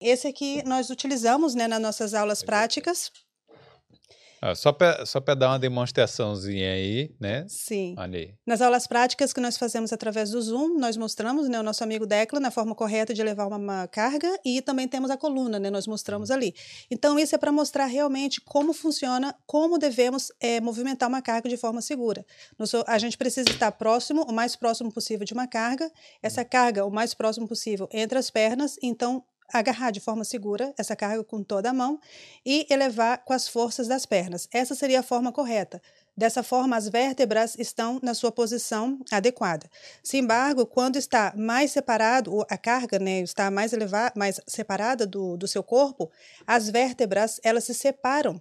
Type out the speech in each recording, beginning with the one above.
Esse aqui nós utilizamos né, nas nossas aulas práticas. Ah, só para só dar uma demonstraçãozinha aí, né? Sim. Aí. Nas aulas práticas que nós fazemos através do Zoom, nós mostramos né, o nosso amigo Declan na forma correta de levar uma, uma carga e também temos a coluna, né? Nós mostramos ali. Então, isso é para mostrar realmente como funciona, como devemos é, movimentar uma carga de forma segura. a gente precisa estar próximo, o mais próximo possível de uma carga. Essa carga, o mais próximo possível entre as pernas. Então, agarrar de forma segura essa carga com toda a mão e elevar com as forças das pernas. Essa seria a forma correta. Dessa forma, as vértebras estão na sua posição adequada. Sem embargo, quando está mais separado, a carga né, está mais elevada, mais separada do, do seu corpo, as vértebras elas se separam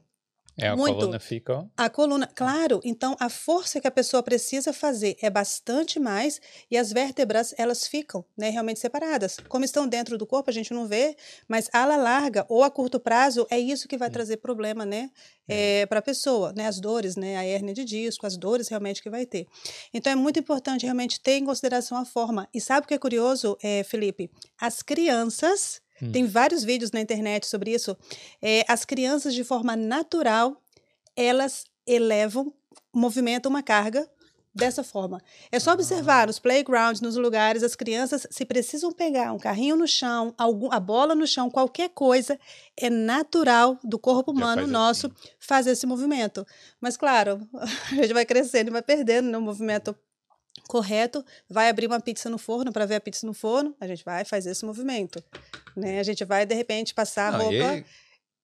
é, a muito. coluna fica. Ó. A coluna, claro. Então, a força que a pessoa precisa fazer é bastante mais e as vértebras, elas ficam né, realmente separadas. Como estão dentro do corpo, a gente não vê, mas a la larga ou a curto prazo, é isso que vai trazer problema né, é. é, para a pessoa. Né, as dores, né, a hérnia de disco, as dores realmente que vai ter. Então, é muito importante realmente ter em consideração a forma. E sabe o que é curioso, é, Felipe? As crianças Hum. Tem vários vídeos na internet sobre isso. É, as crianças, de forma natural, elas elevam, movimentam uma carga dessa forma. É só observar nos playgrounds, nos lugares, as crianças, se precisam pegar um carrinho no chão, algum, a bola no chão, qualquer coisa, é natural do corpo humano nosso assim. fazer esse movimento. Mas, claro, a gente vai crescendo e vai perdendo no né, movimento correto, vai abrir uma pizza no forno para ver a pizza no forno, a gente vai fazer esse movimento, né? A gente vai de repente passar a roupa é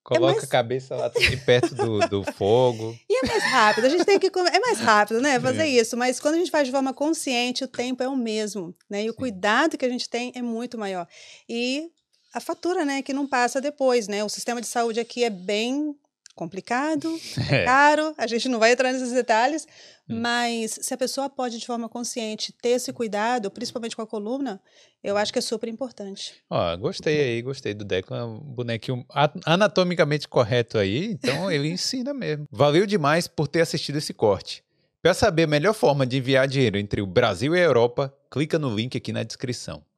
Coloca é mais... a cabeça lá de perto do, do fogo. E é mais rápido, a gente tem que. É mais rápido, né? Fazer é. isso. Mas quando a gente faz de forma consciente, o tempo é o mesmo, né? E o Sim. cuidado que a gente tem é muito maior. E a fatura, né? Que não passa depois, né? O sistema de saúde aqui é bem complicado, é. caro, a gente não vai entrar nesses detalhes, hum. mas se a pessoa pode, de forma consciente, ter esse cuidado, principalmente com a coluna, eu acho que é super importante. Ó, gostei aí, gostei do Declan, um bonequinho anatomicamente correto aí, então ele ensina mesmo. Valeu demais por ter assistido esse corte. Para saber a melhor forma de enviar dinheiro entre o Brasil e a Europa, clica no link aqui na descrição.